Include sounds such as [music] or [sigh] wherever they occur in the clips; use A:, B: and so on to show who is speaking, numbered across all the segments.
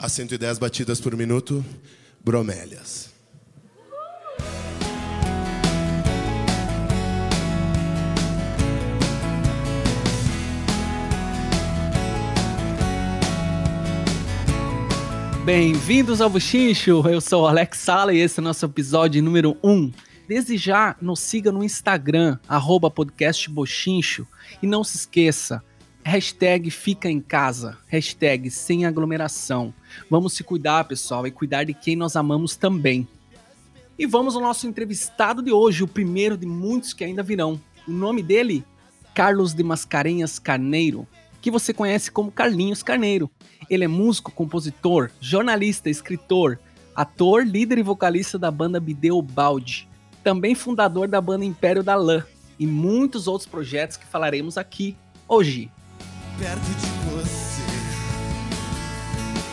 A: a 110 batidas por minuto, bromélias.
B: Bem-vindos ao Buchincho, eu sou o Alex Sala e esse é o nosso episódio número 1. Desde já, nos siga no Instagram, arroba e não se esqueça, hashtag fica em casa, hashtag sem aglomeração. Vamos se cuidar, pessoal, e cuidar de quem nós amamos também. E vamos ao nosso entrevistado de hoje, o primeiro de muitos que ainda virão. O nome dele, Carlos de Mascarenhas Carneiro, que você conhece como Carlinhos Carneiro. Ele é músico, compositor, jornalista, escritor, ator, líder e vocalista da banda Bideu Balde também fundador da banda Império da Lã e muitos outros projetos que falaremos aqui hoje. Perto de você,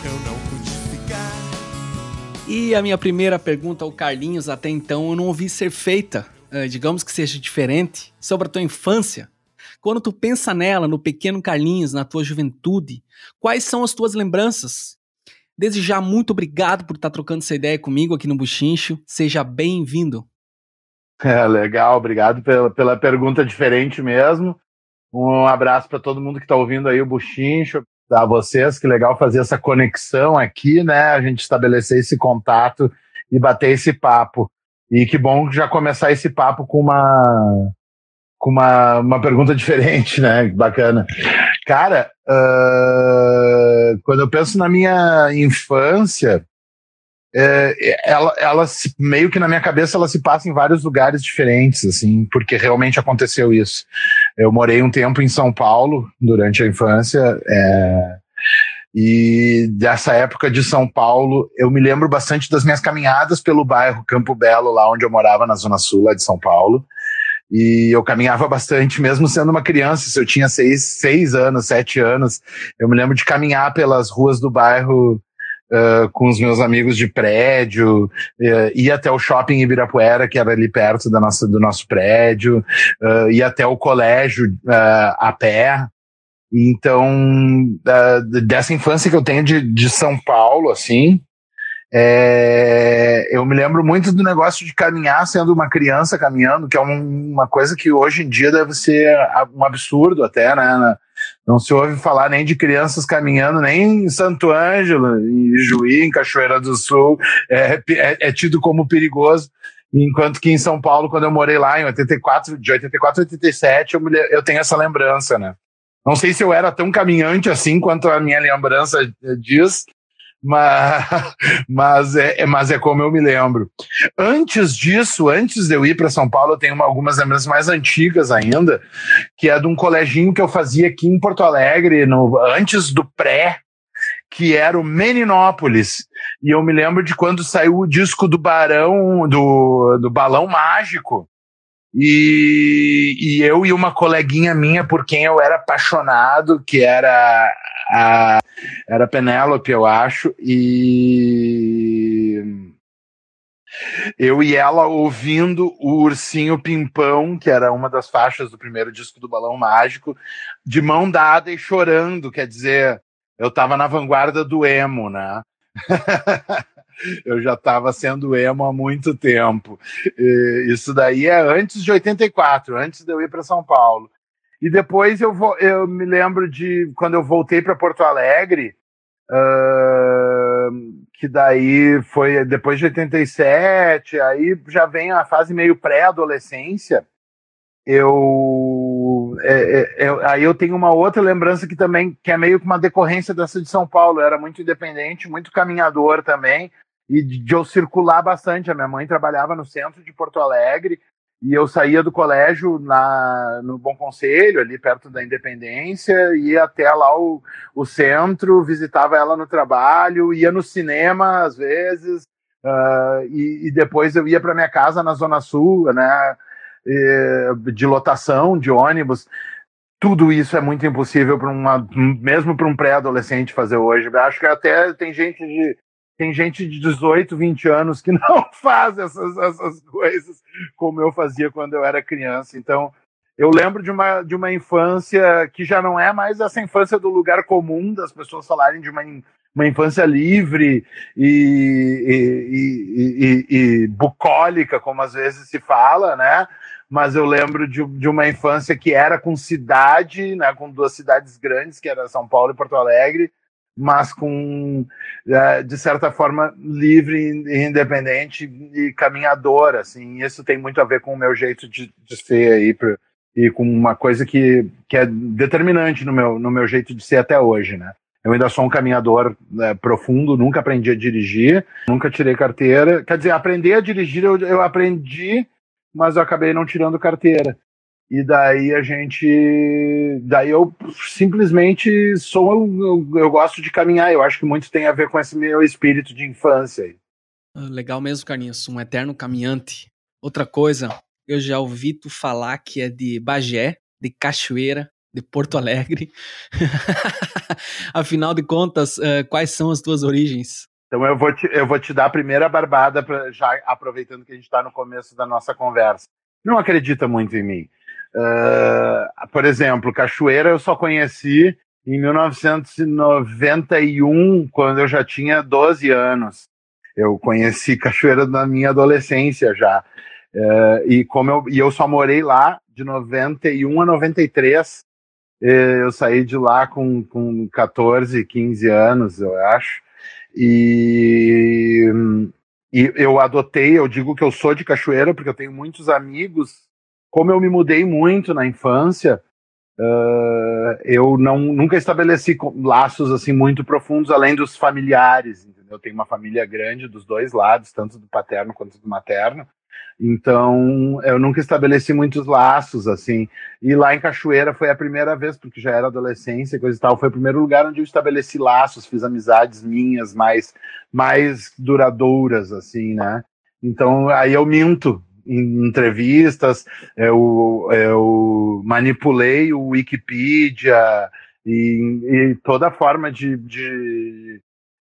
B: eu não pude ficar. E a minha primeira pergunta ao Carlinhos, até então eu não ouvi ser feita, uh, digamos que seja diferente, sobre a tua infância. Quando tu pensa nela, no pequeno Carlinhos, na tua juventude, quais são as tuas lembranças? Desde já, muito obrigado por estar trocando essa ideia comigo aqui no Buchincho. Seja bem-vindo.
C: É, legal, obrigado pela, pela pergunta diferente mesmo. Um abraço para todo mundo que está ouvindo aí o Buchincho, a vocês, que legal fazer essa conexão aqui, né? A gente estabelecer esse contato e bater esse papo. E que bom já começar esse papo com uma com uma, uma pergunta [laughs] diferente, né? Bacana. Cara, uh, quando eu penso na minha infância, é, ela, ela se, meio que na minha cabeça ela se passa em vários lugares diferentes, assim, porque realmente aconteceu isso. Eu morei um tempo em São Paulo durante a infância, é, e dessa época de São Paulo, eu me lembro bastante das minhas caminhadas pelo bairro Campo Belo, lá onde eu morava, na Zona Sul, lá de São Paulo. E eu caminhava bastante, mesmo sendo uma criança. Se eu tinha seis, seis anos, sete anos, eu me lembro de caminhar pelas ruas do bairro uh, com os meus amigos de prédio, uh, ir até o shopping Ibirapuera, que era ali perto da nossa, do nosso prédio, uh, ir até o colégio uh, a pé. Então, dessa infância que eu tenho de, de São Paulo, assim, é, eu me lembro muito do negócio de caminhar sendo uma criança caminhando, que é um, uma coisa que hoje em dia deve ser um absurdo até, né? Não se ouve falar nem de crianças caminhando, nem em Santo Ângelo, em Juí, em Cachoeira do Sul, é, é, é tido como perigoso. Enquanto que em São Paulo, quando eu morei lá em 84, de 84 a 87, eu, eu tenho essa lembrança, né? Não sei se eu era tão caminhante assim quanto a minha lembrança diz, mas, [laughs] mas, é, é, mas é como eu me lembro. Antes disso, antes de eu ir para São Paulo, eu tenho uma, algumas lembranças mais antigas ainda, que é de um coleginho que eu fazia aqui em Porto Alegre, no, antes do pré, que era o Meninópolis. E eu me lembro de quando saiu o disco do Barão, do, do Balão Mágico. E, e eu e uma coleguinha minha por quem eu era apaixonado, que era a, era Penélope, eu acho, e eu e ela ouvindo o Ursinho Pimpão, que era uma das faixas do primeiro disco do Balão Mágico, de mão dada e chorando, quer dizer, eu estava na vanguarda do emo, né? [laughs] eu já estava sendo emo há muito tempo. E isso daí é antes de 84, antes de eu ir para São Paulo. E depois eu, vou, eu me lembro de quando eu voltei para Porto Alegre, uh, que daí foi depois de 87, aí já vem a fase meio pré-adolescência. Eu, é, é, é, aí eu tenho uma outra lembrança que também que é meio que uma decorrência dessa de São Paulo. Eu era muito independente, muito caminhador também, e de, eu circular bastante. A minha mãe trabalhava no centro de Porto Alegre e eu saía do colégio na, no Bom Conselho, ali perto da Independência, ia até lá o, o centro, visitava ela no trabalho, ia no cinema às vezes, uh, e, e, depois eu ia para minha casa na Zona Sul, né, de lotação de ônibus. Tudo isso é muito impossível para uma, mesmo para um pré-adolescente fazer hoje. Acho que até tem gente de tem gente de 18, 20 anos que [laughs] não faz essas, essas coisas como eu fazia quando eu era criança. Então, eu lembro de uma, de uma infância que já não é mais essa infância do lugar comum das pessoas falarem de uma, uma infância livre e, e, e, e, bucólica, como às vezes se fala, né? Mas eu lembro de, de uma infância que era com cidade, né? Com duas cidades grandes, que era São Paulo e Porto Alegre, mas com, é, de certa forma, livre e independente e caminhador, assim. Isso tem muito a ver com o meu jeito de, de ser aí, pra, e com uma coisa que, que é determinante no meu, no meu jeito de ser até hoje, né? Eu ainda sou um caminhador né, profundo, nunca aprendi a dirigir, nunca tirei carteira. Quer dizer, aprender a dirigir eu, eu aprendi, mas eu acabei não tirando carteira. E daí a gente. Daí eu simplesmente sou. Eu, eu, gosto de caminhar. Eu acho que muito tem a ver com esse meu espírito de infância.
B: Ah, legal mesmo, Carlinhos. Um eterno caminhante. Outra coisa, eu já ouvi tu falar que é de Bagé, de Cachoeira, de Porto Alegre. [laughs] Afinal de contas, uh, quais são as tuas origens?
C: Então eu vou te, eu vou te dar a primeira barbada, pra, já aproveitando que a gente está no começo da nossa conversa. Não acredita muito em mim. Uh, por exemplo, Cachoeira eu só conheci em 1991, quando eu já tinha 12 anos. Eu conheci Cachoeira na minha adolescência já. Uh, e como eu, e eu só morei lá de 91 a 93. Eu saí de lá com, com 14, 15 anos, eu acho. E, e eu adotei, eu digo que eu sou de Cachoeira, porque eu tenho muitos amigos como eu me mudei muito na infância, uh, eu não, nunca estabeleci laços assim muito profundos além dos familiares. Entendeu? Eu tenho uma família grande dos dois lados, tanto do paterno quanto do materno. Então, eu nunca estabeleci muitos laços, assim. E lá em Cachoeira foi a primeira vez, porque já era adolescência e coisa e tal, foi o primeiro lugar onde eu estabeleci laços, fiz amizades minhas mais, mais duradouras, assim, né? Então, aí eu minto, em entrevistas, eu, eu manipulei o Wikipedia e, e toda forma de, de,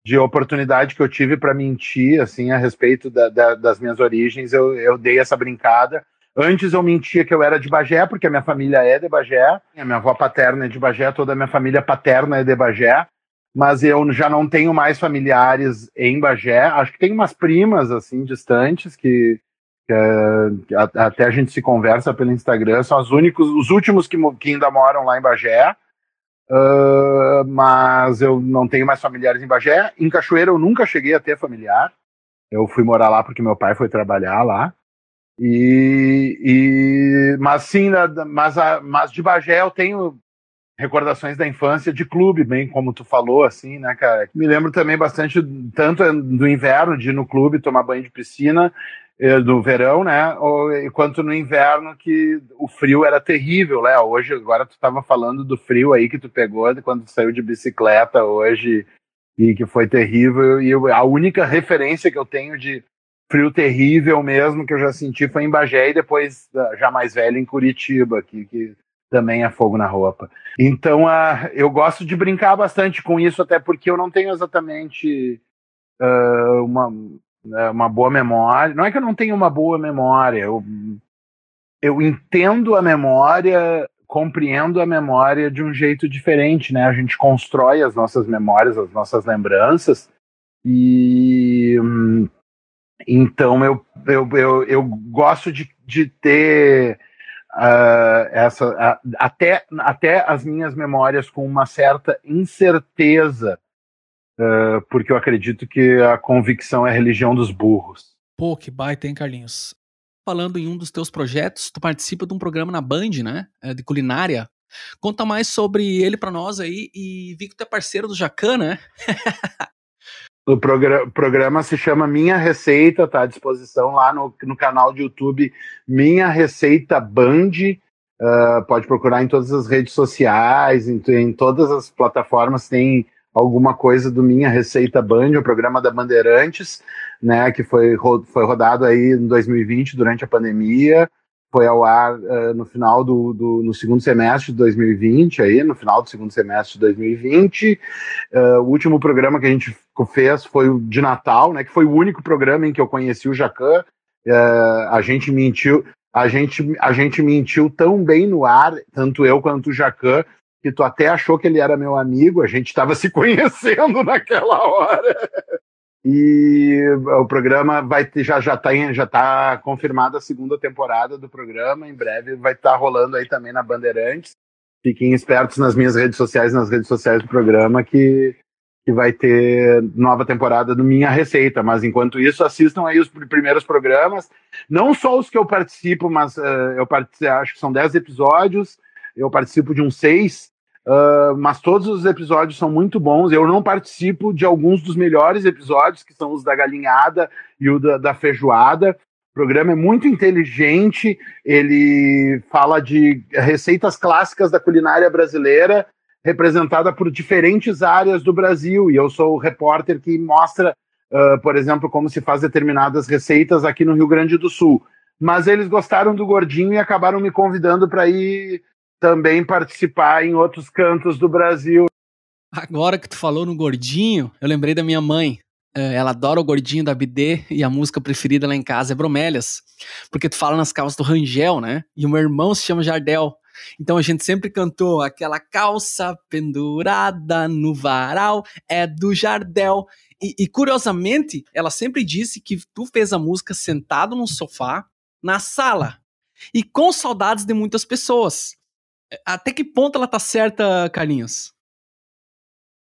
C: de, oportunidade que eu tive para mentir assim a respeito da, da, das minhas origens, eu, eu dei essa brincada. Antes eu mentia que eu era de Bagé, porque a minha família é de Bagé, a minha avó paterna é de Bagé, toda a minha família paterna é de Bagé, mas eu já não tenho mais familiares em Bagé. Acho que tem umas primas assim distantes que é, até a gente se conversa pelo Instagram, são os únicos, os últimos que, que ainda moram lá em Bagé, uh, mas eu não tenho mais familiares em Bagé. Em Cachoeira eu nunca cheguei a ter familiar, eu fui morar lá porque meu pai foi trabalhar lá. E, e mas sim, mas, mas de Bagé eu tenho recordações da infância de clube, bem como tu falou, assim, né, cara? Me lembro também bastante, tanto do inverno, de ir no clube tomar banho de piscina, eh, do verão, né? Enquanto no inverno que o frio era terrível, né? Hoje, agora tu estava falando do frio aí que tu pegou quando tu saiu de bicicleta hoje e que foi terrível. E a única referência que eu tenho de frio terrível mesmo que eu já senti foi em Bagé e depois, já mais velho, em Curitiba, que, que também é fogo na roupa. Então, uh, eu gosto de brincar bastante com isso, até porque eu não tenho exatamente uh, uma uma boa memória. Não é que eu não tenho uma boa memória, eu, eu entendo a memória, compreendo a memória de um jeito diferente, né? A gente constrói as nossas memórias, as nossas lembranças, e então eu, eu, eu, eu gosto de, de ter uh, essa até, até as minhas memórias com uma certa incerteza uh, porque eu acredito que a convicção é a religião dos burros.
B: Pô, que baita, hein, Carlinhos? Falando em um dos teus projetos, tu participa de um programa na Band, né? É, de culinária. Conta mais sobre ele para nós aí e vi que tu é parceiro do Jacan, né? [laughs]
C: o programa, programa se chama Minha Receita, tá à disposição lá no, no canal de YouTube Minha Receita Band. Uh, pode procurar em todas as redes sociais, em, em todas as plataformas tem alguma coisa do Minha Receita Band, o programa da Bandeirantes, né, que foi, foi rodado aí em 2020 durante a pandemia, foi ao ar uh, no final do, do, no segundo semestre de 2020 aí, no final do segundo semestre de 2020. Uh, o último programa que a gente fez foi o de Natal, né, que foi o único programa em que eu conheci o Jacan. Uh, a gente mentiu, a gente, a gente mentiu tão bem no ar, tanto eu quanto o Jacan, que tu até achou que ele era meu amigo, a gente estava se [laughs] conhecendo naquela hora. E o programa vai ter, já já tá, já tá confirmada a segunda temporada do programa, em breve vai estar tá rolando aí também na Bandeirantes. Fiquem espertos nas minhas redes sociais, nas redes sociais do programa que que vai ter nova temporada do Minha Receita, mas enquanto isso assistam aí os primeiros programas, não só os que eu participo, mas uh, eu participo, acho que são 10 episódios, eu participo de uns seis, uh, mas todos os episódios são muito bons, eu não participo de alguns dos melhores episódios, que são os da galinhada e o da, da feijoada, o programa é muito inteligente, ele fala de receitas clássicas da culinária brasileira, representada por diferentes áreas do Brasil, e eu sou o repórter que mostra, uh, por exemplo, como se faz determinadas receitas aqui no Rio Grande do Sul. Mas eles gostaram do gordinho e acabaram me convidando para ir também participar em outros cantos do Brasil.
B: Agora que tu falou no gordinho, eu lembrei da minha mãe. É, ela adora o gordinho da BD e a música preferida lá em casa é Bromélias. Porque tu fala nas calças do Rangel, né? E o meu irmão se chama Jardel. Então a gente sempre cantou aquela calça pendurada no varal é do Jardel. E, e, curiosamente, ela sempre disse que tu fez a música sentado num sofá, na sala, e com saudades de muitas pessoas. Até que ponto ela tá certa, Carlinhos?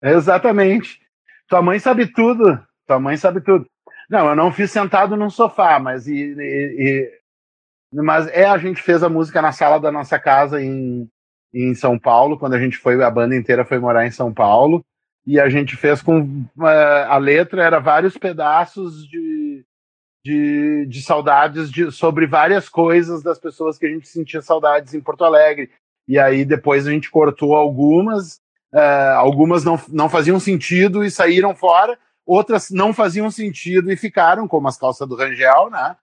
C: Exatamente. Tua mãe sabe tudo. Tua mãe sabe tudo. Não, eu não fiz sentado num sofá, mas e, e, mas é, a gente fez a música na sala da nossa casa em, em São Paulo, quando a gente foi, a banda inteira foi morar em São Paulo. E a gente fez com. Uh, a letra era vários pedaços de, de, de saudades de, sobre várias coisas das pessoas que a gente sentia saudades em Porto Alegre. E aí depois a gente cortou algumas, uh, algumas não, não faziam sentido e saíram fora, outras não faziam sentido e ficaram, como as calças do Rangel, né?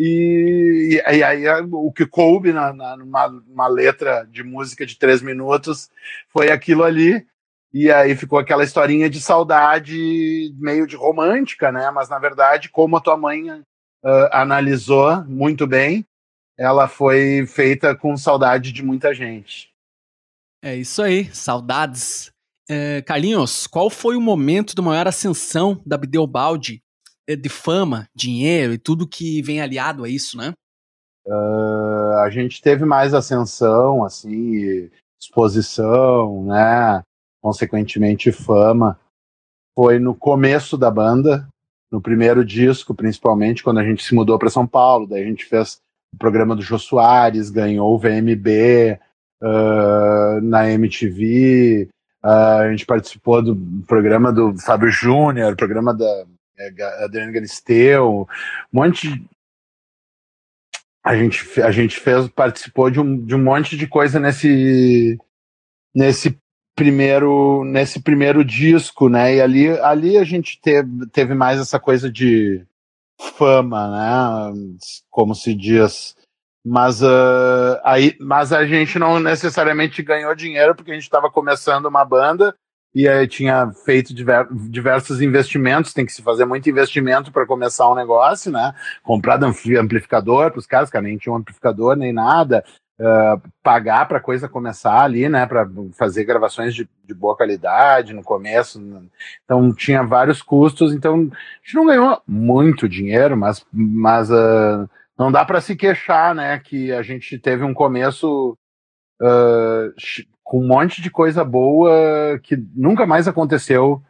C: E, e, aí o que coube na, na, numa letra de música de três minutos foi aquilo ali. E aí ficou aquela historinha de saudade meio de romântica, né? Mas na verdade, como a tua mãe uh, analisou muito bem, ela foi feita com saudade de muita gente.
B: É isso aí, saudades. É, Carlinhos, qual foi o momento de maior ascensão da Bideobaldi é, de fama, dinheiro e tudo que vem aliado a isso, né?
C: Uh, a gente teve mais ascensão, assim, exposição, né? Consequentemente, fama. Foi no começo da banda, no primeiro disco, principalmente, quando a gente se mudou para São Paulo. Daí a gente fez o programa do Jô Soares, ganhou o VMB uh, na MTV. Uh, a gente participou do programa do Fábio Júnior, programa da é, Adriano Galisteu, um monte de, a gente, a gente fez, participou de um, de um monte de coisa nesse, nesse primeiro nesse primeiro disco, né? E ali, ali a gente teve, teve mais essa coisa de fama, né? Como se diz. Mas, uh, aí, mas a gente não necessariamente ganhou dinheiro porque a gente estava começando uma banda e aí tinha feito diver, diversos investimentos, tem que se fazer muito investimento para começar um negócio, né? Comprado amplificador para os caras, que nem tinha um amplificador nem nada, uh, pagar para a coisa começar ali, né? Para fazer gravações de, de, boa qualidade no começo. Então tinha vários custos, então a gente não ganhou muito dinheiro, mas, mas uh, não dá para se queixar, né? Que a gente teve um começo uh, com um monte de coisa boa que nunca mais aconteceu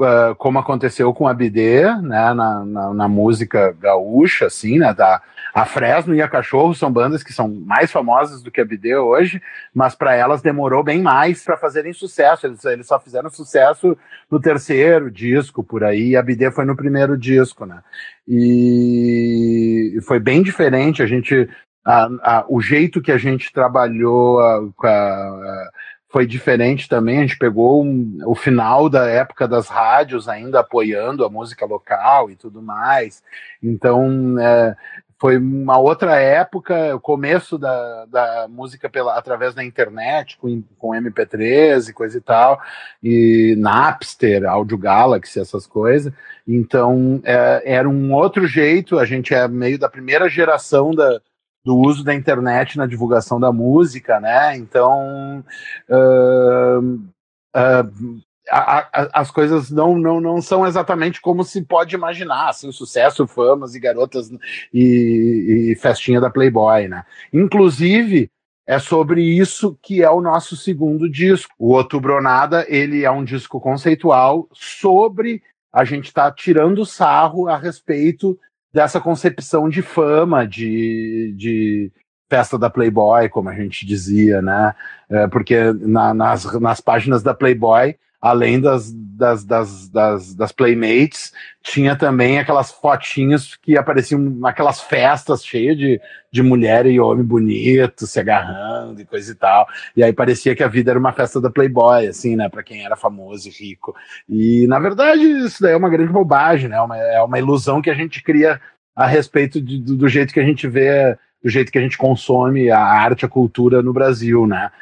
C: uh, como aconteceu com a BD, né, na, na, na, música gaúcha, assim, né, da, a Fresno e a Cachorro são bandas que são mais famosas do que a BD hoje, mas para elas demorou bem mais para fazerem sucesso, eles, eles só fizeram sucesso no terceiro disco, por aí, e a BD foi no primeiro disco, né, e foi bem diferente, a gente a, a, o jeito que a gente trabalhou a, foi diferente também. A gente pegou um, o final da época das rádios ainda apoiando a música local e tudo mais. Então é, foi uma outra época, o começo da, da música pela, através da internet, com, com MP3 e coisa e tal, e Napster, Audio Galaxy, essas coisas. Então é, era um outro jeito. A gente é meio da primeira geração da do uso da internet na divulgação da música, né? Então, uh, uh, a, a, as coisas não, não, não são exatamente como se pode imaginar, assim, sucesso, famas e garotas e, e festinha da Playboy, né? Inclusive, é sobre isso que é o nosso segundo disco. O Outubro Nada, ele é um disco conceitual sobre a gente tá tirando sarro a respeito dessa concepção de fama, de, de festa da Playboy, como a gente dizia, né? É, porque na, nas, nas páginas da Playboy além das, das, das, das, das Playmates, tinha também aquelas fotinhas que apareciam naquelas festas cheias de, de mulher e homem bonito, se agarrando e coisa e tal. E aí parecia que a vida era uma festa da Playboy, assim, né, para quem era famoso e rico. E na verdade isso daí é uma grande bobagem, né, uma, é uma ilusão que a gente cria a respeito de, do, do jeito que a gente vê, do jeito que a gente consome a arte, a cultura no Brasil, né.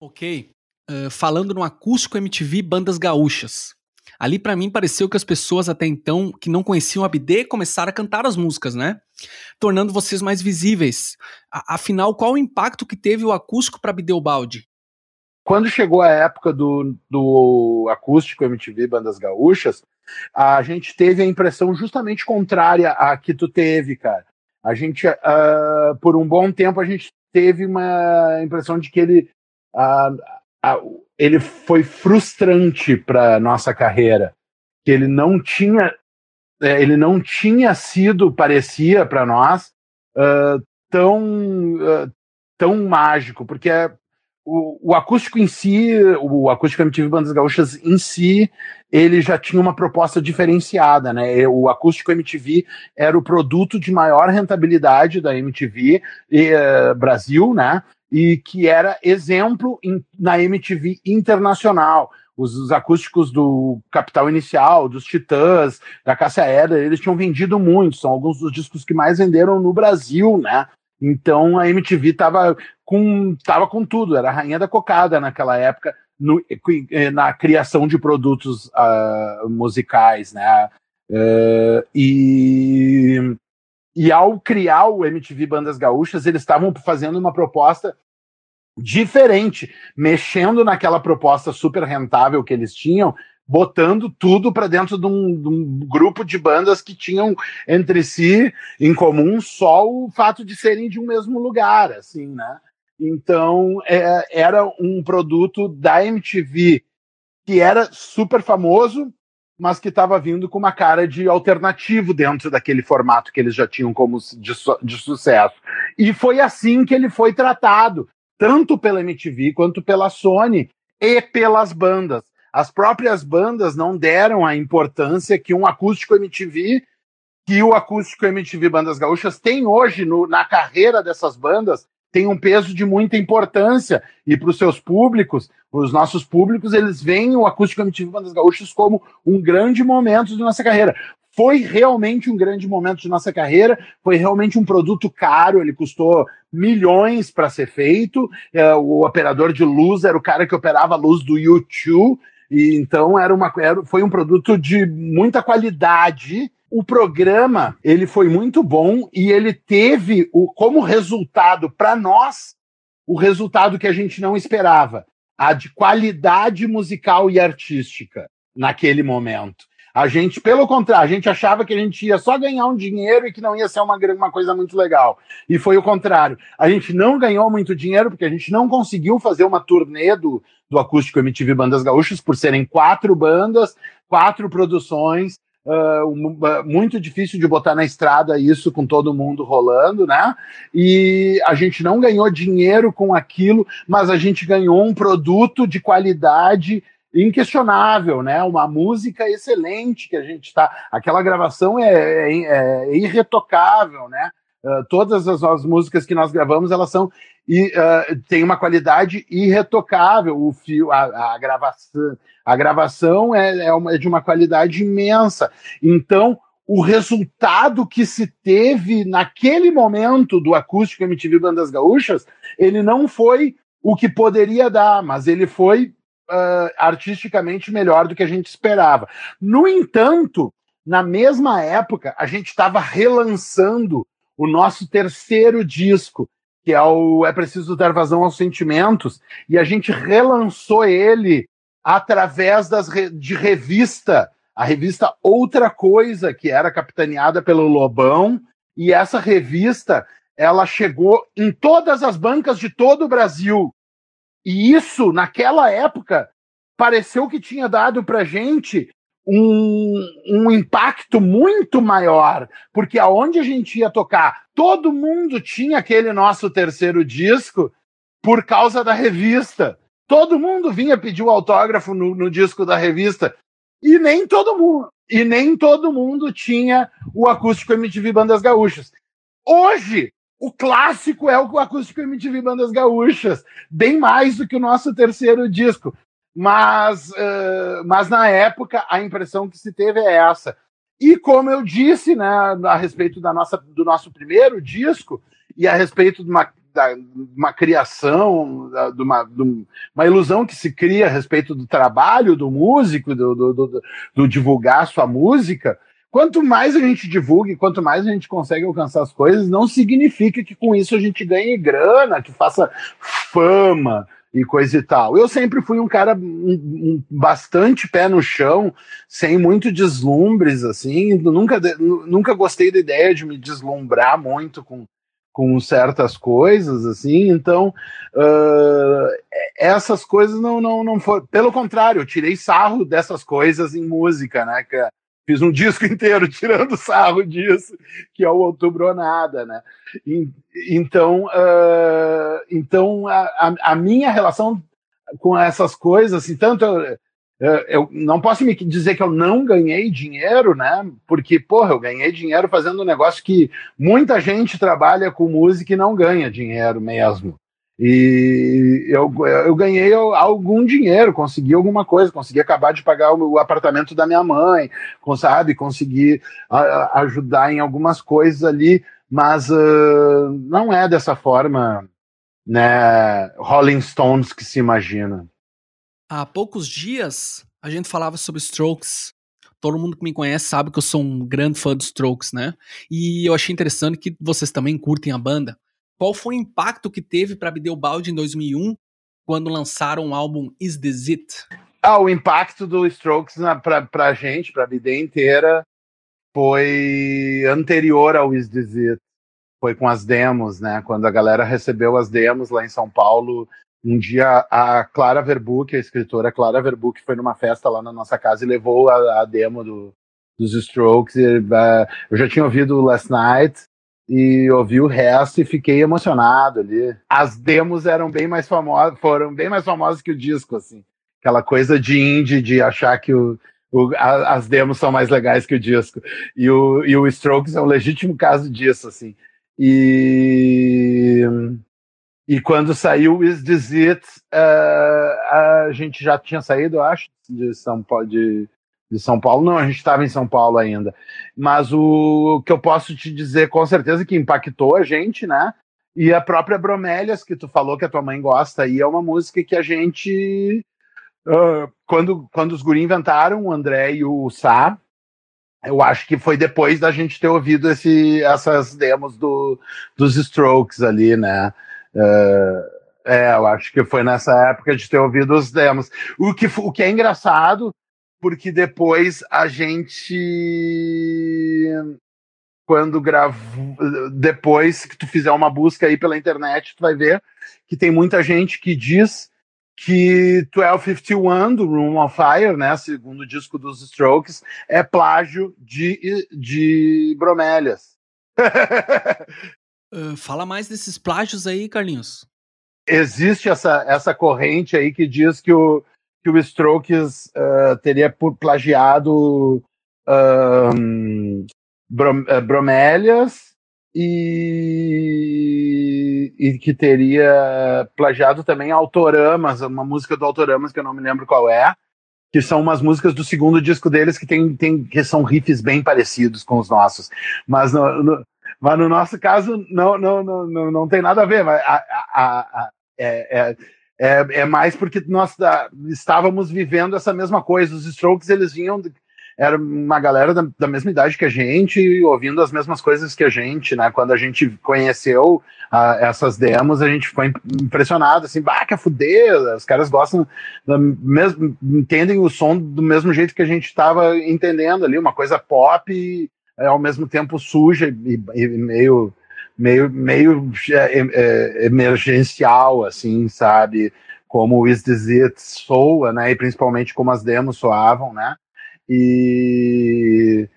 B: Ok, falando no acústico MTV Bandas Gaúchas. Ali para mim pareceu que as pessoas até então que não conheciam a BD começaram a cantar as músicas, né? Tornando vocês mais visíveis. A afinal, qual o impacto que teve o acústico para BD Balde?
C: Quando chegou a época do, do acústico MTV Bandas Gaúchas, a gente teve a impressão justamente contrária à que tu teve, cara. A gente, uh, por um bom tempo, a gente teve uma impressão de que ele, uh, ele foi frustrante para nossa carreira, que ele não tinha é, ele não tinha sido parecia para nós uh, tão uh, tão mágico, porque o, o, acústico em si, o acústico MTV Bandas Gaúchas em si, ele já tinha uma proposta diferenciada, né? O acústico MTV era o produto de maior rentabilidade da MTV e, uh, Brasil, né? E que era exemplo em, na MTV internacional. Os, os, acústicos do Capital Inicial, dos Titãs, da Cássia Eller, eles tinham vendido muito, são alguns dos discos que mais venderam no Brasil, né? Então a MTV estava com, tava com tudo, era a rainha da cocada naquela época, no, na criação de produtos uh, musicais, né? Uh, e e ao criar o MTV Bandas Gaúchas, eles estavam fazendo uma proposta diferente, mexendo naquela proposta super rentável que eles tinham, botando tudo para dentro de um, de um, grupo de bandas que tinham entre si em comum só o fato de serem de um mesmo lugar, assim, né? Então é, era um produto da MTV que era super famoso, mas que estava vindo com uma cara de alternativo dentro daquele formato que eles já tinham como de, de sucesso. E foi assim que ele foi tratado, tanto pela MTV quanto pela Sony e pelas bandas. As próprias bandas não deram a importância que um acústico MTV, que o acústico MTV Bandas Gaúchas tem hoje no, na carreira dessas bandas, tem um peso de muita importância e para os seus públicos, os nossos públicos, eles veem o Acústico MTV Bandas Gaúchas como um grande momento de nossa carreira. Foi realmente um grande momento de nossa carreira, foi realmente um produto caro, ele custou milhões para ser feito. É, o operador de luz era o cara que operava a luz do YouTube, e então era uma, era, foi um produto de muita qualidade o programa ele foi muito bom e ele teve o, como resultado para nós o resultado que a gente não esperava, a de qualidade musical e artística naquele momento. A gente, pelo contrário, a gente achava que a gente ia só ganhar um dinheiro e que não ia ser uma, uma coisa muito legal. E foi o contrário. A gente não ganhou muito dinheiro porque a gente não conseguiu fazer uma turnê do, do Acústico MTV Bandas Gaúchas por serem quatro bandas, quatro produções, Uh, muito difícil de botar na estrada isso com todo mundo rolando, né? E a gente não ganhou dinheiro com aquilo, mas a gente ganhou um produto de qualidade inquestionável, né? Uma música excelente que a gente está. Aquela gravação é, é, é irretocável, né? Uh, todas as, as, músicas que nós gravamos elas são e uh, tem uma qualidade irretocável o fio a, a gravação a gravação é, é, uma, é de uma qualidade imensa. Então, o resultado que se teve naquele momento do acústico MTV Bandas Gaúchas, ele não foi o que poderia dar, mas ele foi uh, artisticamente melhor do que a gente esperava. No entanto, na mesma época, a gente estava relançando o nosso terceiro disco, que é o É Preciso Dar Vazão aos Sentimentos, e a gente relançou ele através das, de revista, a revista Outra Coisa, que era capitaneada pelo Lobão, e essa revista ela chegou em todas as bancas de todo o Brasil. E isso, naquela época, pareceu que tinha dado para gente um, um impacto muito maior, porque aonde a gente ia tocar, todo mundo tinha aquele nosso terceiro disco por causa da revista. Todo mundo vinha pedir o autógrafo no, no disco da revista. E nem todo mundo, e nem todo mundo tinha o acústico MTV Bandas Gaúchas. Hoje, o clássico é o acústico MTV Bandas Gaúchas, bem mais do que o nosso terceiro disco. Mas, uh, mas na época a impressão que se teve é essa. E como eu disse, né, a respeito da nossa, do nosso primeiro disco e a respeito de uma, da, uma criação, de uma, de uma ilusão que se cria a respeito do trabalho do músico, do, do, do, do divulgar sua música, quanto mais a gente divulga e quanto mais a gente consegue alcançar as coisas, não significa que com isso a gente ganhe grana, que faça fama e coisa e tal. Eu sempre fui um cara bastante pé no chão, sem muito deslumbres, assim, nunca, nunca gostei da ideia de me deslumbrar muito com, com certas coisas, assim, então uh, essas coisas não, não, não foram. Pelo contrário, eu tirei sarro dessas coisas em música, né? Que, Fiz um disco [laughs] inteiro tirando sarro disso, que é o Outubro ou Nada, né? Então, uh, então a, a, minha relação com essas coisas, assim, tanto eu, eu não posso me dizer que eu não ganhei dinheiro, né? Porque, porra, eu ganhei dinheiro fazendo um negócio que muita gente trabalha com música e não ganha dinheiro mesmo. E eu, eu ganhei algum dinheiro, consegui alguma coisa, consegui acabar de pagar o, apartamento da minha mãe, sabe? Consegui a, ajudar em algumas coisas ali, mas uh, não é dessa forma, né? Rolling Stones que se imagina.
B: Há poucos dias a gente falava sobre Strokes. Todo mundo que me conhece sabe que eu sou um grande fã dos Strokes, né? E eu achei interessante que vocês também curtem a banda. Qual foi o impacto que teve para Bideobaldi em 2001, quando lançaram o álbum Is This It?
C: Ah, o impacto do Strokes para a gente, para a Bidê inteira, foi anterior ao Is This It. Foi com as demos, né? Quando a galera recebeu as demos lá em São Paulo, um dia a Clara Verbuck, a escritora Clara Verbuck, foi numa festa lá na nossa casa e levou a, a demo do, dos Strokes. E, uh, eu já tinha ouvido Last Night, e ouvi o resto e fiquei emocionado ali. As demos eram bem mais famosas, foram bem mais famosas que o disco, assim. Aquela coisa de indie, de achar que o, o a, as demos são mais legais que o disco. E o, e o Strokes é um legítimo caso disso, assim. E, e quando saiu Is This It, uh, a gente já tinha saído, eu acho, de São Paulo, de, de São Paulo. Não, a gente estava em São Paulo ainda. Mas o que eu posso te dizer com certeza que impactou a gente, né? E a própria Bromélias, que tu falou que a tua mãe gosta, aí é uma música que a gente. Uh, quando, quando os guri inventaram, o André e o Sá, eu acho que foi depois da gente ter ouvido esse, essas demos do, dos Strokes ali, né? Uh, é, eu acho que foi nessa época de ter ouvido os demos. O que, o que é engraçado porque depois a gente quando gravou depois que tu fizer uma busca aí pela internet, tu vai ver que tem muita gente que diz que 1251 do Room of Fire, né, segundo disco dos Strokes, é plágio de, de Bromélias.
B: uh, [laughs] fala mais desses plágios aí, Carlinhos.
C: Existe essa, essa corrente aí que diz que o, que o Strokes uh, teria plagiado um, brom uh, bromélias e, e que teria plagiado também Autoramas, uma música do Autoramas que eu não me lembro qual é, que são umas músicas do segundo disco deles que tem, tem que são riffs bem parecidos com os nossos, mas no, no mas no nosso caso não não, não, não, não tem nada a ver, mas a, a, a, é, é é, é mais porque nós da, estávamos vivendo essa mesma coisa. Os Strokes eles vinham era uma galera da, da, mesma idade que a gente, ouvindo as mesmas coisas que a gente, né? Quando a gente conheceu uh, essas demos, a gente ficou impressionado, assim, bah, que a fuder, os caras gostam, mesmo, entendem o som do mesmo jeito que a gente estava entendendo ali, uma coisa pop e ao mesmo tempo suja e, e meio meio, meio é, é, emergencial, assim, sabe? Como o Is This It soa, né? E principalmente como as demos soavam, né? E,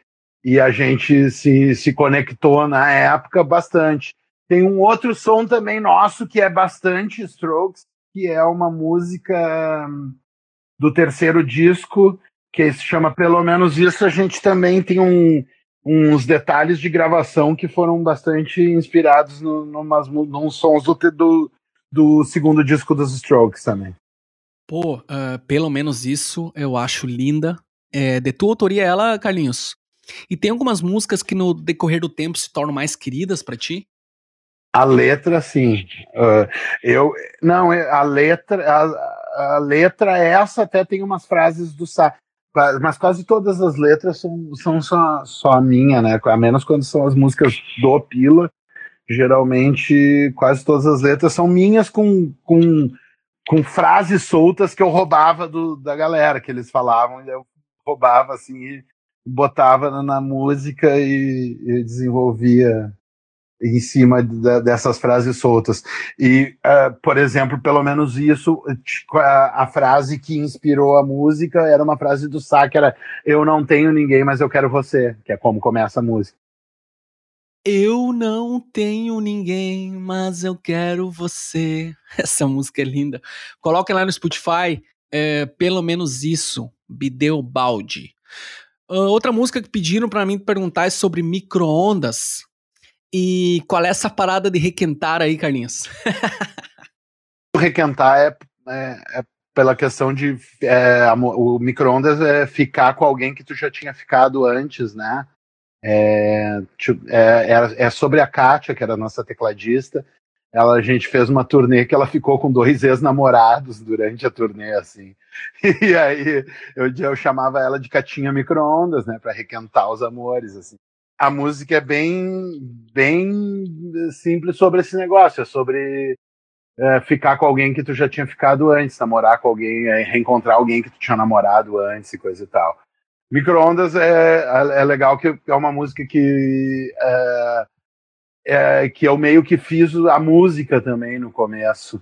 C: e a gente se, se conectou na época bastante. Tem um outro som também nosso que é bastante Strokes, que é uma música do terceiro disco, que se chama Pelo Menos Isso. A gente também tem um, uns detalhes de gravação que foram bastante inspirados no, numas, nos sons do, do, do segundo disco dos Strokes também.
B: Pô, uh, pelo menos isso eu acho linda é, de tua autoria ela, Carlinhos? E tem algumas músicas que no decorrer do tempo se tornam mais queridas para ti?
C: A letra, sim. Uh, eu não, é, a letra, a, a, letra essa até tem umas frases do Sá, mas quase todas as letras são, são só, só a minha, né? A menos quando são as músicas do Pila. Geralmente, quase todas as letras são minhas com, com, com frases soltas que eu roubava do, da galera, que eles falavam, e eu roubava assim e botava na, na música e, e, desenvolvia em cima da, dessas frases soltas. E, uh, por exemplo, pelo menos isso, a, a, frase que inspirou a música era uma frase do Sá, que era Eu não tenho ninguém, mas eu quero você, que é como começa a música.
B: Eu não tenho ninguém, mas eu quero você. [laughs] Essa música é linda. Coloquem lá no Spotify, é, pelo menos isso. Bideu Balde. Uh, outra música que pediram para mim perguntar é sobre micro-ondas. E qual é essa parada de requentar aí, Carlinhos? [laughs]
C: requentar é, é, é, pela questão de é, o micro-ondas é ficar com alguém que tu já tinha ficado antes, né? É, é, é, é sobre a Kátia, que era a nossa tecladista, ela, a gente fez uma turnê que ela ficou com dois ex-namorados durante a turnê, assim. [laughs] E aí eu, eu chamava ela de Catinha Micro-ondas, né, para requentar os amores, assim. A música é bem, bem simples sobre esse negócio, é sobre é, ficar com alguém que tu já tinha ficado antes, namorar com alguém, é, reencontrar alguém que tu tinha namorado antes e coisa e tal. Micro-ondas é, é, é legal que é uma música que é, é, que eu meio que fiz a música também no começo.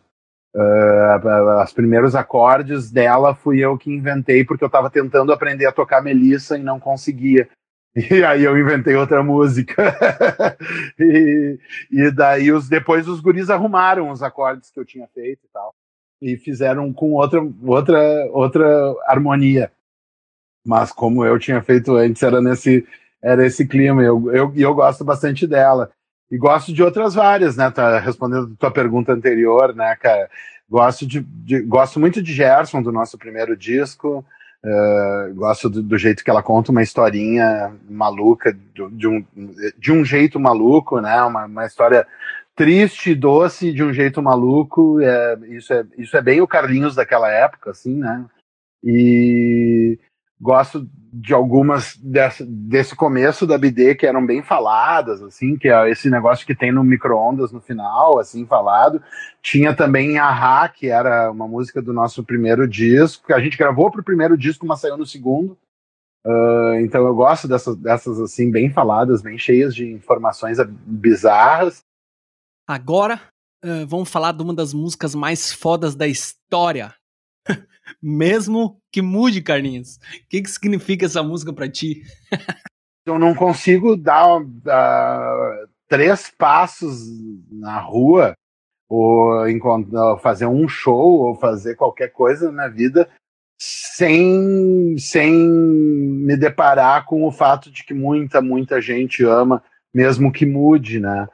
C: Uh, os primeiros acordes dela fui eu que inventei, porque eu estava tentando aprender a tocar Melissa e não conseguia. E aí eu inventei outra música. [laughs] e, e, daí os, depois os guris arrumaram os acordes que eu tinha feito e tal. E fizeram com outra, outra, outra harmonia. Mas como eu tinha feito antes, era nesse, era esse clima. E eu, eu, eu gosto bastante dela. E gosto de outras várias, né? Tá respondendo tua pergunta anterior, né, cara? Gosto, de, de gosto muito de Gerson, do nosso primeiro disco. Uh, gosto do, do, jeito que ela conta uma historinha maluca, de, de, um, de um jeito maluco, né? Uma, uma história triste, doce, de um jeito maluco. É, isso, é, isso é bem o Carlinhos daquela época, assim, né? E gosto de algumas desse, desse começo da BD que eram bem faladas, assim, que é esse negócio que tem no micro-ondas no final, assim, falado. Tinha também Ahá, que era uma música do nosso primeiro disco, que a gente gravou pro primeiro disco, mas saiu no segundo. Uh, então eu gosto dessas, dessas, assim, bem faladas, bem cheias de informações bizarras.
B: Agora, uh, vamos falar de uma das músicas mais fodas da história Mesmo que mude, Carlinhos. O que, que significa essa música para ti?
C: Eu não consigo dar uh, três passos na rua ou fazer um show ou fazer qualquer coisa na vida sem, sem me deparar com o fato de que muita, muita gente ama, mesmo que mude, né?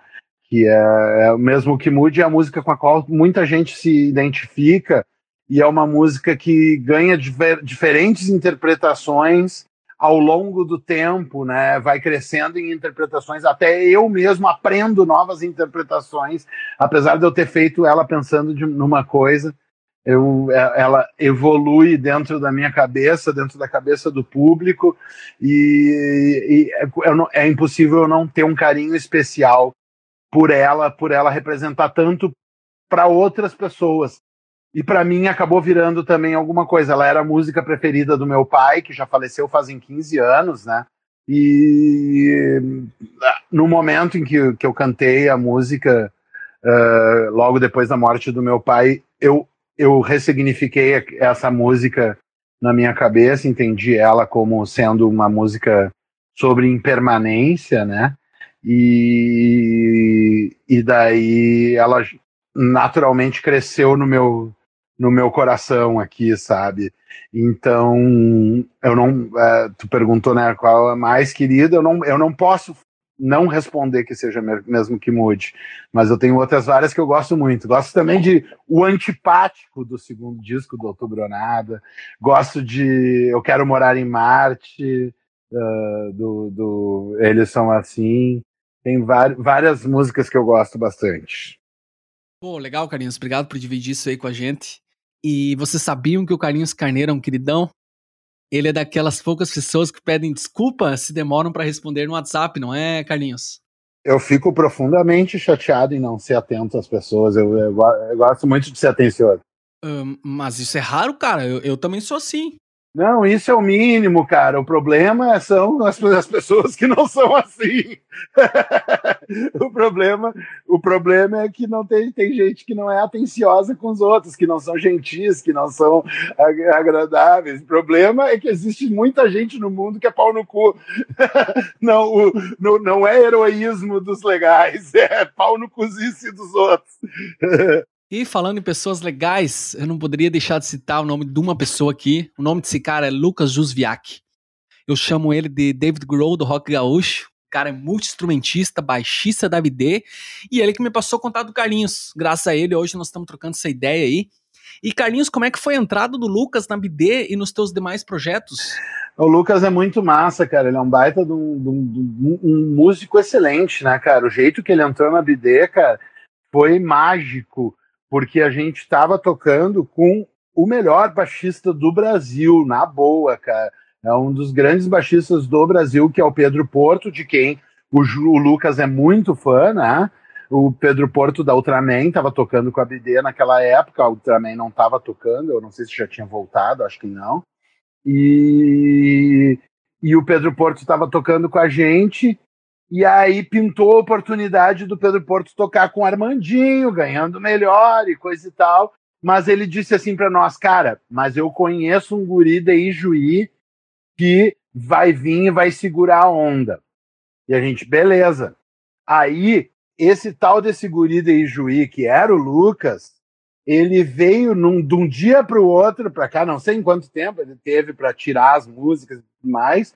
C: Que é, é mesmo que mude é a música com a qual muita gente se identifica e é uma música que ganha diver, diferentes interpretações ao longo do tempo, né? Vai crescendo em interpretações, até eu mesmo aprendo novas interpretações, apesar de eu ter feito ela pensando de, numa coisa. eu, é, ela evolui dentro da minha cabeça, dentro da cabeça do público, e, e é, é impossível eu não ter um carinho especial por ela, por ela representar tanto para outras pessoas. E para mim acabou virando também alguma coisa. Ela era a música preferida do meu pai, que já faleceu fazem 15 anos, né? E no momento em que, que eu cantei a música, uh, logo depois da morte do meu pai, eu eu ressignifiquei essa música na minha cabeça, entendi ela como sendo uma música sobre impermanência, né? E, e daí ela naturalmente cresceu no meu no meu coração aqui, sabe? Então, eu não, é, tu perguntou, né, qual é a mais querida, eu não, eu não posso não responder que seja mesmo que mude. Mas eu tenho outras várias que eu gosto muito. Gosto também de O Antipático do segundo disco do Outubro Nada. Gosto de Eu Quero Morar em Marte, uh, do, do Eles São Assim. Tem várias músicas que eu gosto bastante.
B: Pô, legal, Carlinhos. Obrigado por dividir isso aí com a gente. E vocês sabiam que o Carlinhos Carneiro é um queridão? ele é daquelas poucas pessoas que pedem desculpa se demoram para responder no WhatsApp, não é, Carlinhos?
C: Eu fico profundamente chateado em não ser atento às pessoas. Eu, eu, eu gosto muito de ser atencioso.
B: Um, mas isso é raro, cara. Eu, eu também sou assim.
C: Não, isso é o mínimo, cara. O problema são as, as pessoas que não são assim. [laughs] o problema, o problema é que não tem, tem gente que não é atenciosa com os outros, que não são gentis, que não são agradáveis. O problema é que existe muita gente no mundo que é pau no cu. [laughs] não, o, no, não é heroísmo dos legais, [laughs] é pau no cozice dos outros.
B: E falando em pessoas legais, eu não poderia deixar de citar o nome de uma pessoa aqui. O nome desse cara é Lucas Jusviak. Eu chamo ele de David Grohl do Rock Gaúcho. O cara é multi-instrumentista, baixista da BD. E ele que me passou o contato do Carlinhos. Graças a ele, hoje nós estamos trocando essa ideia aí. E Carlinhos, como é que foi a entrada do Lucas na BD e nos teus demais projetos?
C: O Lucas é muito massa, cara. Ele é um baita de um, de um, de um músico excelente, né, cara? O jeito que ele entrou na BD, cara, foi mágico porque a gente estava tocando com o melhor baixista do Brasil, na boa, cara. É um dos grandes baixistas do Brasil, que é o Pedro Porto, de quem o, o Lucas é muito fã, né? O Pedro Porto da Ultraman estava tocando com a BD naquela época, a Ultraman não estava tocando, eu não sei se já tinha voltado, acho que não. E, e o Pedro Porto estava tocando com a gente, e aí pintou a oportunidade do Pedro Porto tocar com o Armandinho, ganhando melhor e coisa e tal. Mas ele disse assim para nós, cara, mas eu conheço um guri da Ijuí que vai vir e vai segurar a onda. E a gente, beleza. Aí, esse tal desse guri da Ijuí, que era o Lucas, ele veio num, de um dia para o outro, para cá, não sei em quanto tempo ele teve para tirar as músicas e mais,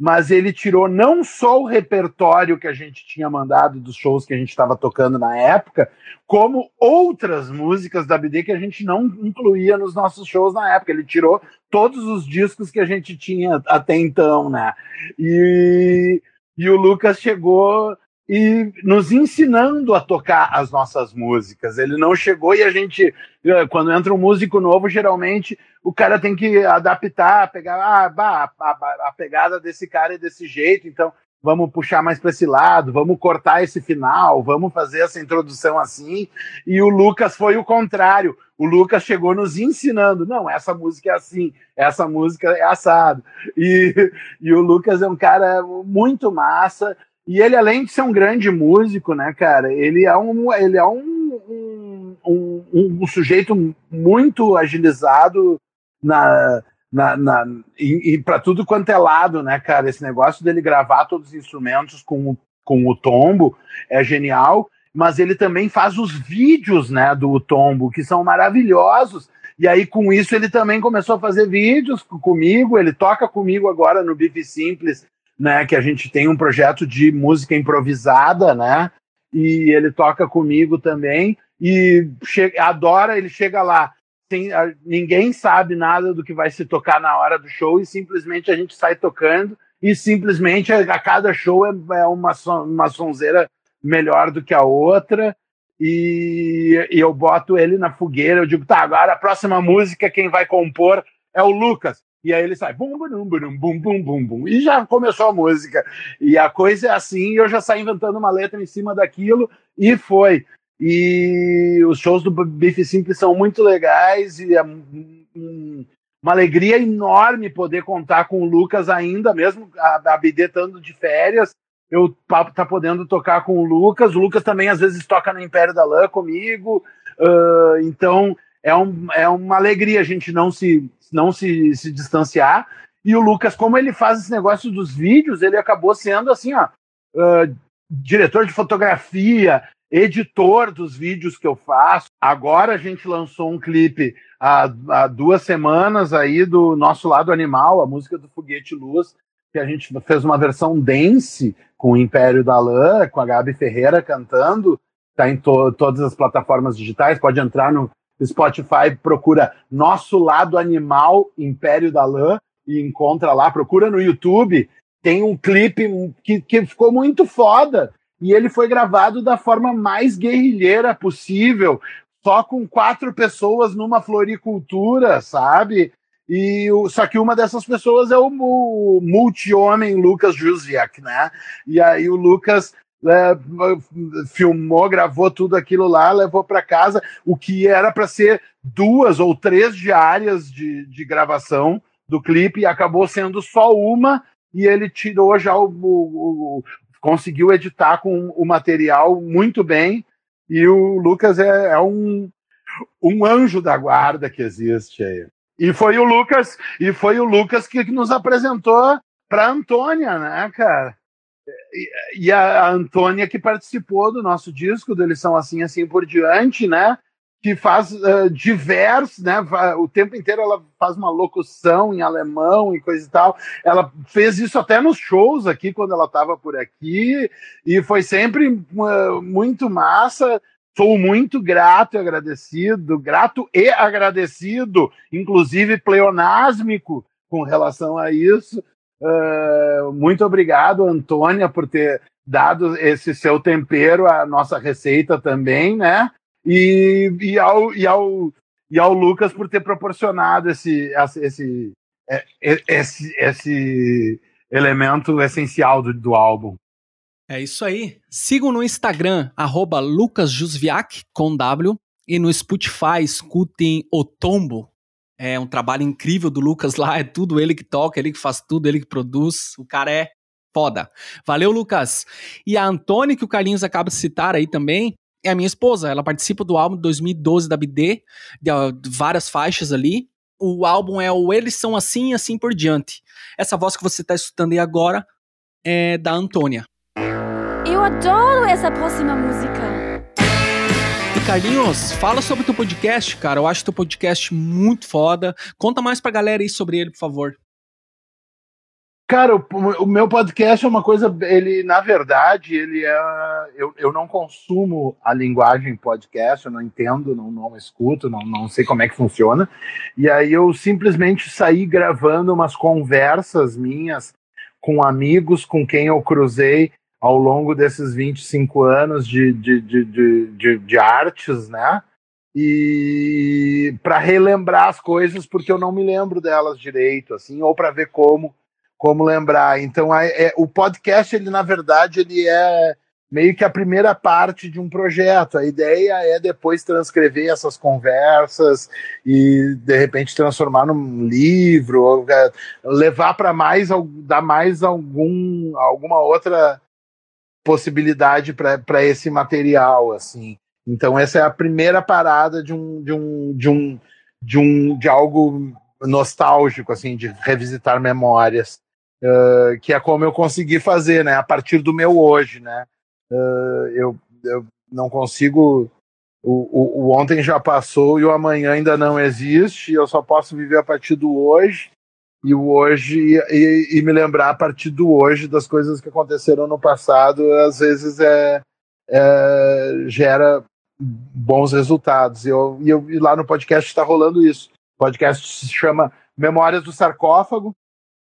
C: mas ele tirou não só o repertório que a gente tinha mandado dos shows que a gente estava tocando na época, como outras músicas da BD que a gente não incluía nos nossos shows na época. Ele tirou todos os discos que a gente tinha até então, né? E, e o Lucas chegou e nos ensinando a tocar as nossas músicas. Ele não chegou e a gente, eh, quando entra um músico novo, geralmente o cara tem que adaptar, pegar ah, bah, a, a, a pegada desse cara é desse jeito, então vamos puxar mais para esse lado, vamos cortar esse final, vamos fazer essa introdução assim. E o Lucas foi o contrário. O Lucas chegou nos ensinando, não, essa música é assim, essa música é assado. E, e o Lucas é um cara muito massa. E ele, além de ser um grande músico, né, cara, ele é um, ele é um, um, um, um sujeito muito agilizado na, na, na, e, e para tudo quanto é lado, né, cara? Esse negócio dele gravar todos os instrumentos com, com o tombo é genial, mas ele também faz os vídeos, né, do tombo, que são maravilhosos. E aí, com isso, ele também começou a fazer vídeos comigo. Ele toca comigo agora no Bife Simples né? Que a gente tem um projeto de música improvisada, né? E ele toca comigo também e adora, ele chega lá. Tem, a, ninguém sabe nada do que vai se tocar na hora do show e simplesmente a gente sai tocando e simplesmente a, a cada show é, é uma, uma sonzeira melhor do que a outra e, e eu boto ele na fogueira. Eu digo, tá, agora a próxima música, quem vai compor é o Lucas. E aí ele sai bum, bum, bum, bum, bum, bum, bum, e já começou a música. E a coisa é assim, eu já saí inventando uma letra em cima daquilo, e foi. E os shows do Bife Simples são muito legais, e é um, uma alegria enorme poder contar com o Lucas ainda, mesmo a BD estando de férias, eu tá podendo tocar com o Lucas. O Lucas também às vezes toca no Império da Lã comigo. Uh, então é, um, é uma alegria a gente não se não se, se distanciar. E o Lucas, como ele faz esse negócio dos vídeos, ele acabou sendo assim, ó, uh, diretor de fotografia, editor dos vídeos que eu faço. Agora a gente lançou um clipe há, há, duas semanas aí do nosso lado animal, a música do Foguete Luz, que a gente fez uma versão dance com o Império da Lã, com a Gabi Ferreira cantando. Está em to todas as plataformas digitais, pode entrar no Spotify, procura Nosso Lado Animal Império da Lã e encontra lá, procura no YouTube. Tem um clipe que, que ficou muito foda, e ele foi gravado da forma mais guerrilheira possível, só com quatro pessoas numa floricultura, sabe? E o, só que uma dessas pessoas é o, o multi-homem Lucas Jusviak, né? E aí o Lucas é, filmou, gravou tudo aquilo lá, levou para casa o que era para ser duas ou três diárias de, de gravação do clipe e acabou sendo só uma e ele tirou já o, o, o conseguiu editar com o material muito bem e o Lucas é, é um, um anjo da guarda que existe aí. E foi o Lucas, e foi o Lucas que, que nos apresentou para Antônia, né, cara? E, a, Antônia que participou do nosso disco, do Eles São Assim, Assim por Diante, né? que faz uh, diversos, né? O tempo inteiro ela faz uma locução em alemão e coisa e tal. Ela fez isso até nos shows aqui quando ela estava por aqui e foi sempre uh, muito massa. Sou muito grato e agradecido, grato e agradecido, inclusive pleonásmico com relação a isso. Uh, muito obrigado, Antônia, por ter dado esse seu tempero à nossa receita também, né? e, e, ao, e, ao, e ao Lucas por ter proporcionado esse, esse, é, esse, esse elemento essencial do, do álbum.
B: É isso aí. Sigam no Instagram, arroba lucasjusviak, com W, e no Spotify, escutem O Tombo. É um trabalho incrível do Lucas lá, é tudo ele que toca, ele que faz tudo, ele que produz. O cara é foda. Valeu, Lucas. E a Antônia, que o Carlinhos acaba de citar aí também, é a minha esposa. Ela participa do álbum de 2012 da BD, de, de várias faixas ali. O álbum é o Eles São Assim e Assim por Diante. Essa voz que você está escutando aí agora é da Antônia.
D: Eu adoro essa próxima música.
B: E Carlinhos, fala sobre o teu podcast, cara. Eu acho teu podcast muito foda. Conta mais pra galera aí sobre ele, por favor.
C: Cara, o, meu podcast é uma coisa, ele, na verdade, ele é. Eu, eu não consumo a linguagem podcast, eu não entendo, não, não escuto, não, não sei como é que funciona. E aí eu simplesmente saí gravando umas conversas minhas com amigos com quem eu cruzei ao longo desses 25 anos de, de, de, de, de, de artes, né? E para relembrar as coisas, porque eu não me lembro delas direito, assim, ou para ver como como lembrar. Então, é, o podcast, ele na verdade, ele é meio que a primeira parte de um projeto. A ideia é depois transcrever essas conversas e de repente transformar num livro, ou, é, levar para mais, dar mais algum, alguma outra possibilidade para esse material, assim. Então essa é a primeira parada de um de um de um de um de algo nostálgico, assim, de revisitar memórias. Uh, que é como eu consegui fazer, né? A partir do meu hoje, né? Uh, eu, eu não consigo. O, o, o, ontem já passou e o amanhã ainda não existe. Eu só posso viver a partir do hoje e hoje e, e me lembrar a partir do hoje das coisas que aconteceram no passado. Às vezes é, é gera bons resultados. E, eu, e, eu, e lá no podcast está rolando isso. O podcast se chama Memórias do Sarcófago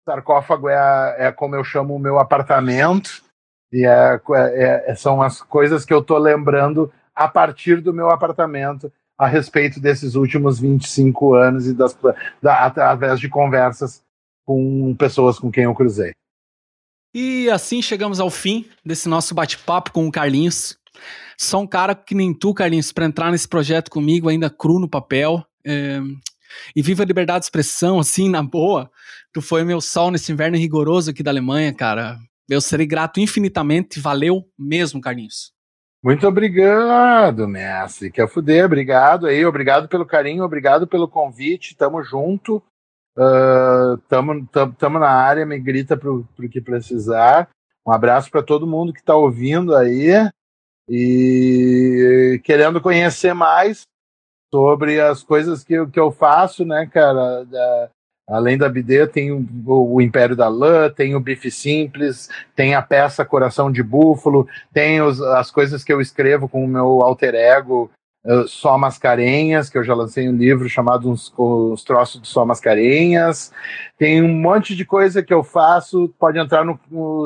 C: sarcófago é, a, é como eu chamo o meu apartamento, e é, é, é, são as coisas que eu tô lembrando a partir do meu apartamento a respeito desses últimos 25 anos e das, da, através de conversas com pessoas com quem eu cruzei.
B: E assim chegamos ao fim desse nosso bate-papo com o Carlinhos. Só um cara que nem tu, Carlinhos, para entrar nesse projeto comigo, ainda cru no papel. É... E viva a liberdade de expressão, assim, na boa. Tu foi meu sol nesse inverno rigoroso aqui da Alemanha, cara. Eu serei grato infinitamente. Valeu mesmo, Carlinhos.
C: Muito obrigado, mestre. Quer fuder, obrigado aí, obrigado pelo carinho, obrigado pelo convite, tamo junto. Uh, tamo, tamo, tamo na área, me grita pro, pro que precisar. Um abraço para todo mundo que está ouvindo aí e querendo conhecer mais sobre as coisas que, que eu faço, né, cara? Da, Além da BD, tem o, o, Império da Lã, tem o Bife Simples, tem a peça Coração de Búfalo, tem os, as coisas que eu escrevo com o meu alter ego uh, Só Mascarenhas, que eu já lancei um livro chamado Os, os Troços de Só Mascarenhas. Tem um monte de coisa que eu faço, pode entrar no, no,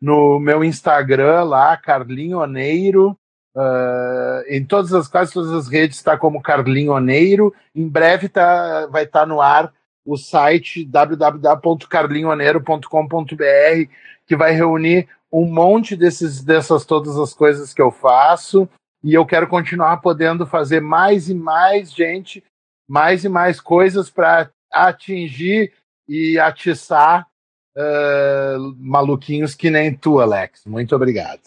C: no meu Instagram lá, Carlinho Oneiro, Uh, em todas as quase todas as redes está como Carlinho Oneiro. Em breve tá, vai estar tá no ar o site www.carlinhoneiro.com.br, que vai reunir um monte desses, dessas todas as coisas que eu faço. E eu quero continuar podendo fazer mais e mais gente, mais e mais coisas para atingir e atiçar uh, maluquinhos que nem tu, Alex. Muito obrigado.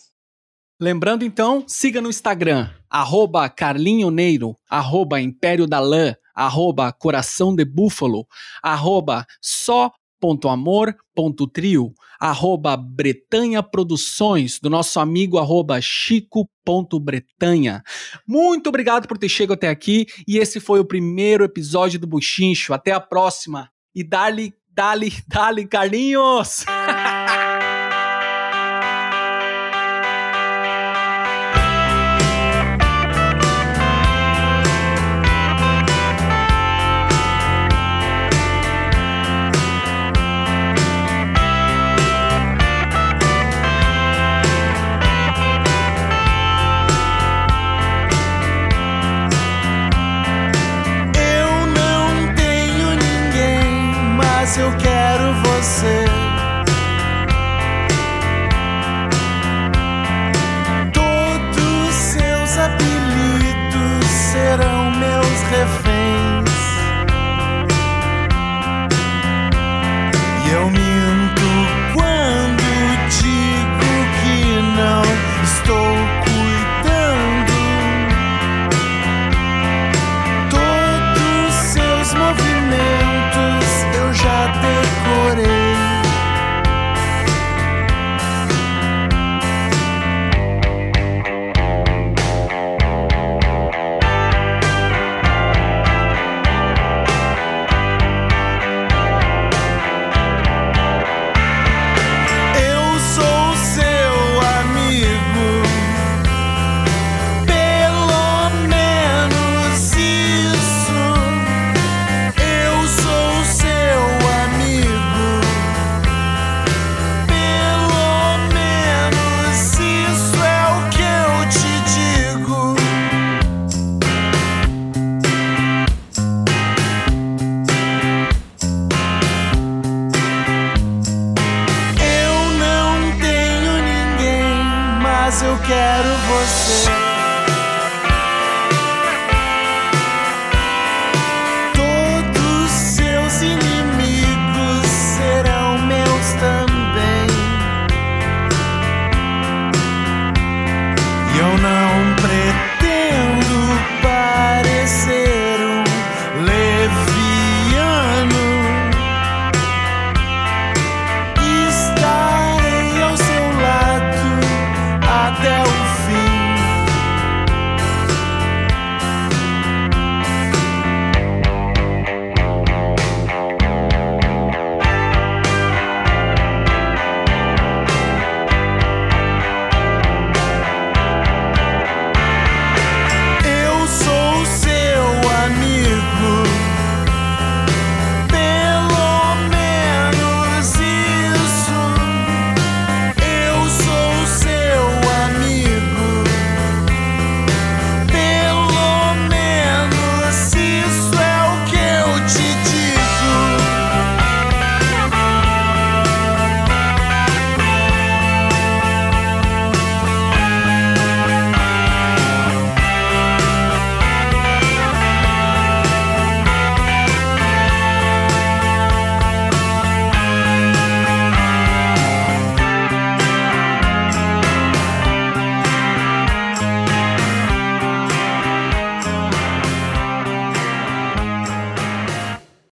B: Lembrando então, siga no Instagram, arroba carlinhoneiro, arroba império da lã, arroba coração de búfalo, arroba só.amor.trio, arroba Bretanha Produções, do nosso amigo arroba chico.bretanha. Muito obrigado por ter chegado até aqui e esse foi o primeiro episódio do Buchincho. Até a próxima e dali, dali, dali, Carlinhos! [laughs]